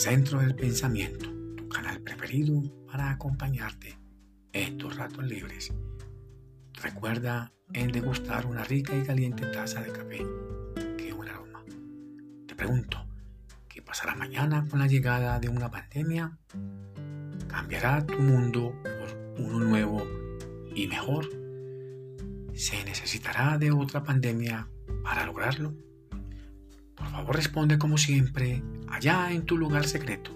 Centro del Pensamiento, tu canal preferido para acompañarte en tus ratos libres. Recuerda en degustar una rica y caliente taza de café. Qué buen aroma. Te pregunto, ¿qué pasará mañana con la llegada de una pandemia? ¿Cambiará tu mundo por uno nuevo y mejor? ¿Se necesitará de otra pandemia para lograrlo? Por favor responde como siempre, allá en tu lugar secreto,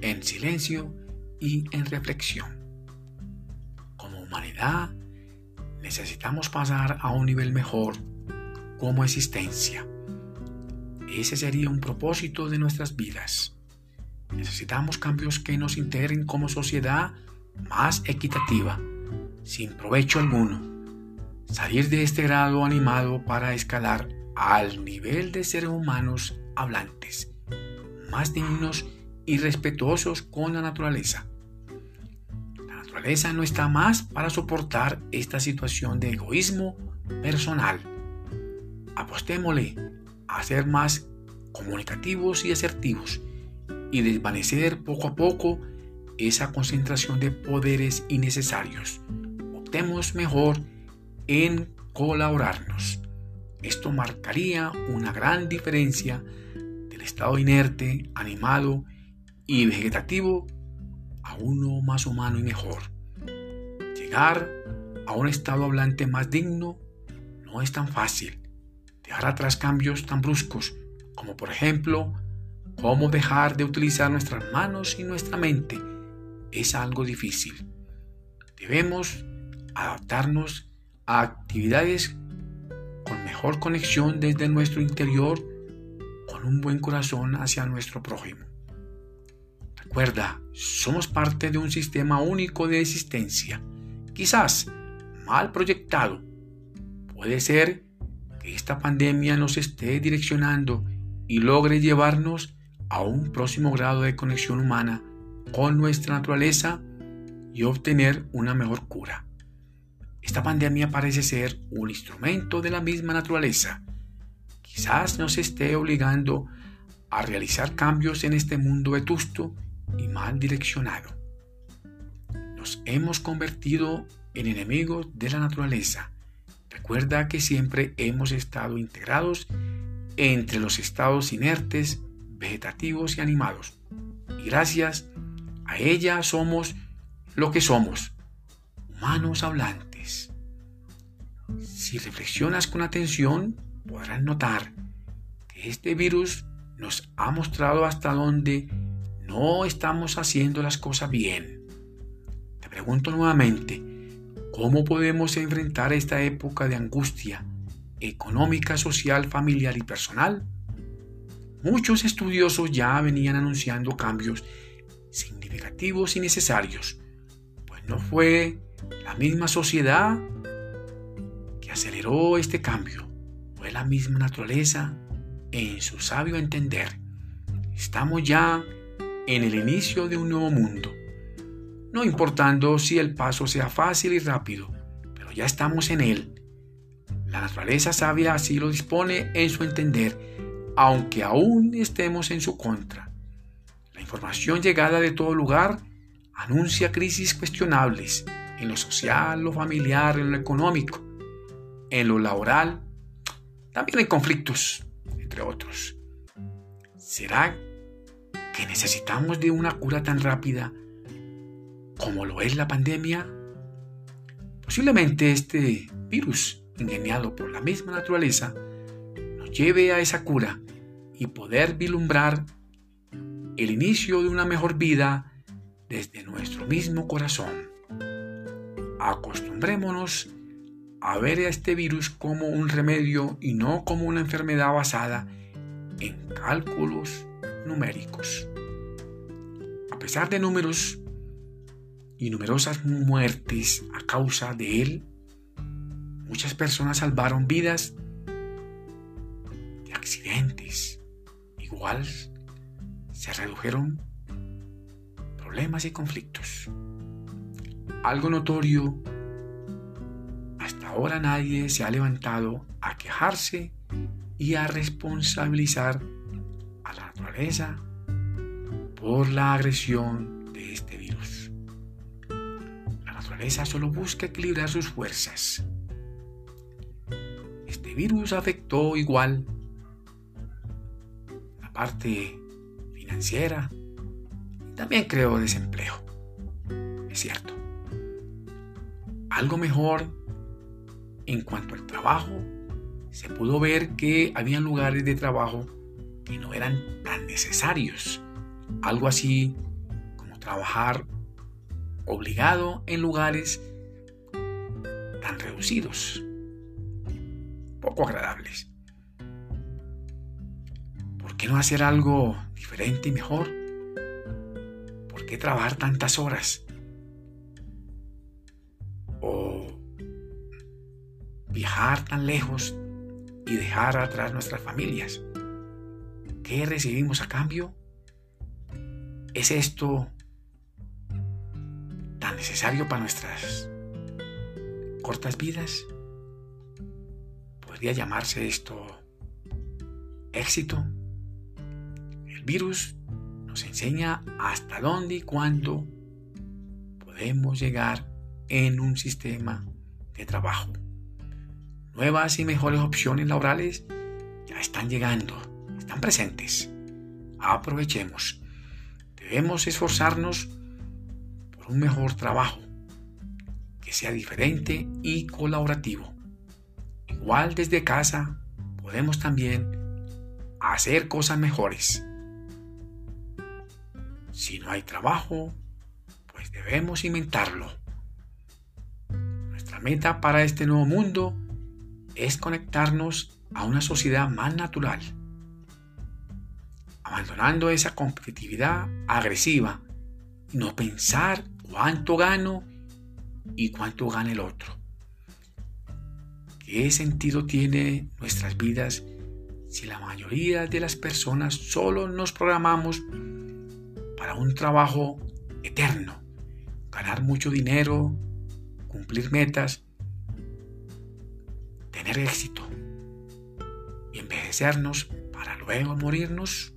en silencio y en reflexión. Como humanidad, necesitamos pasar a un nivel mejor como existencia. Ese sería un propósito de nuestras vidas. Necesitamos cambios que nos integren como sociedad más equitativa, sin provecho alguno. Salir de este grado animado para escalar al nivel de seres humanos hablantes, más dignos y respetuosos con la naturaleza. La naturaleza no está más para soportar esta situación de egoísmo personal. Apostémosle a ser más comunicativos y asertivos y desvanecer poco a poco esa concentración de poderes innecesarios. Optemos mejor en colaborarnos. Esto marcaría una gran diferencia del estado inerte, animado y vegetativo a uno más humano y mejor. Llegar a un estado hablante más digno no es tan fácil. Dejar atrás cambios tan bruscos como por ejemplo cómo dejar de utilizar nuestras manos y nuestra mente es algo difícil. Debemos adaptarnos a actividades mejor conexión desde nuestro interior, con un buen corazón hacia nuestro prójimo. Recuerda, somos parte de un sistema único de existencia, quizás mal proyectado. Puede ser que esta pandemia nos esté direccionando y logre llevarnos a un próximo grado de conexión humana con nuestra naturaleza y obtener una mejor cura. Esta pandemia parece ser un instrumento de la misma naturaleza. Quizás nos esté obligando a realizar cambios en este mundo vetusto y mal direccionado. Nos hemos convertido en enemigos de la naturaleza. Recuerda que siempre hemos estado integrados entre los estados inertes, vegetativos y animados. Y gracias a ella somos lo que somos, humanos hablantes. Si reflexionas con atención, podrás notar que este virus nos ha mostrado hasta dónde no estamos haciendo las cosas bien. Te pregunto nuevamente, ¿cómo podemos enfrentar esta época de angustia económica, social, familiar y personal? Muchos estudiosos ya venían anunciando cambios significativos y necesarios, pues no fue la misma sociedad aceleró este cambio fue la misma naturaleza en su sabio entender. Estamos ya en el inicio de un nuevo mundo, no importando si el paso sea fácil y rápido, pero ya estamos en él. La naturaleza sabia así lo dispone en su entender, aunque aún estemos en su contra. La información llegada de todo lugar anuncia crisis cuestionables en lo social, lo familiar, en lo económico en lo laboral, también hay conflictos, entre otros. ¿Será que necesitamos de una cura tan rápida como lo es la pandemia? Posiblemente este virus, ingeniado por la misma naturaleza, nos lleve a esa cura y poder vislumbrar el inicio de una mejor vida desde nuestro mismo corazón. Acostumbrémonos a ver a este virus como un remedio y no como una enfermedad basada en cálculos numéricos. A pesar de números y numerosas muertes a causa de él, muchas personas salvaron vidas de accidentes. Igual se redujeron problemas y conflictos. Algo notorio ahora nadie se ha levantado a quejarse y a responsabilizar a la naturaleza por la agresión de este virus. La naturaleza solo busca equilibrar sus fuerzas. Este virus afectó igual la parte financiera y también creó desempleo. Es cierto. Algo mejor en cuanto al trabajo, se pudo ver que había lugares de trabajo que no eran tan necesarios. Algo así como trabajar obligado en lugares tan reducidos, poco agradables. ¿Por qué no hacer algo diferente y mejor? ¿Por qué trabajar tantas horas? Viajar tan lejos y dejar atrás nuestras familias? ¿Qué recibimos a cambio? ¿Es esto tan necesario para nuestras cortas vidas? ¿Podría llamarse esto éxito? El virus nos enseña hasta dónde y cuándo podemos llegar en un sistema de trabajo. Nuevas y mejores opciones laborales ya están llegando, están presentes. Aprovechemos. Debemos esforzarnos por un mejor trabajo que sea diferente y colaborativo. Igual desde casa podemos también hacer cosas mejores. Si no hay trabajo, pues debemos inventarlo. Nuestra meta para este nuevo mundo es conectarnos a una sociedad más natural abandonando esa competitividad agresiva no pensar cuánto gano y cuánto gana el otro. ¿Qué sentido tiene nuestras vidas si la mayoría de las personas solo nos programamos para un trabajo eterno, ganar mucho dinero, cumplir metas, tener éxito y envejecernos para luego morirnos?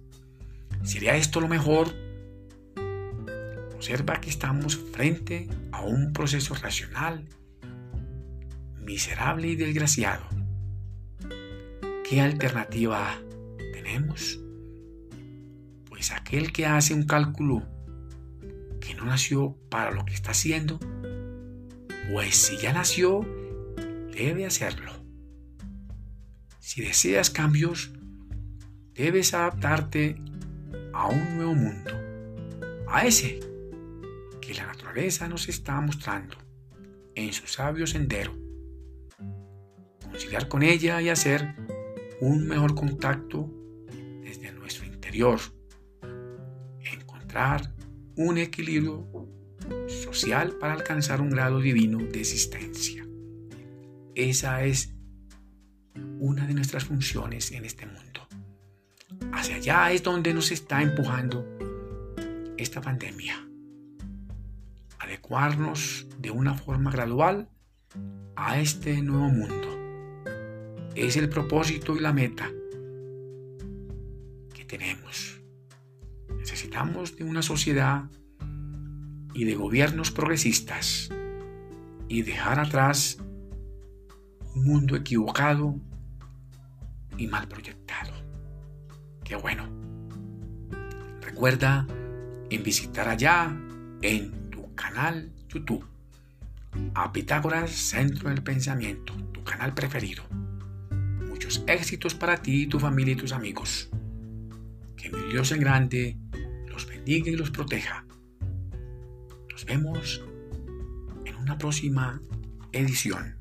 ¿Sería esto lo mejor? Observa que estamos frente a un proceso racional, miserable y desgraciado. ¿Qué alternativa tenemos? Pues aquel que hace un cálculo que no nació para lo que está haciendo, pues si ya nació, debe hacerlo. Si deseas cambios, debes adaptarte a un nuevo mundo, a ese que la naturaleza nos está mostrando en su sabio sendero. Conciliar con ella y hacer un mejor contacto desde nuestro interior. Encontrar un equilibrio social para alcanzar un grado divino de existencia. Esa es una de nuestras funciones en este mundo. Hacia allá es donde nos está empujando esta pandemia. Adecuarnos de una forma gradual a este nuevo mundo. Es el propósito y la meta que tenemos. Necesitamos de una sociedad y de gobiernos progresistas y dejar atrás un mundo equivocado y mal proyectado bueno. Recuerda en visitar allá en tu canal YouTube a Pitágoras Centro del Pensamiento, tu canal preferido. Muchos éxitos para ti, tu familia y tus amigos. Que mi Dios el grande los bendiga y los proteja. Nos vemos en una próxima edición.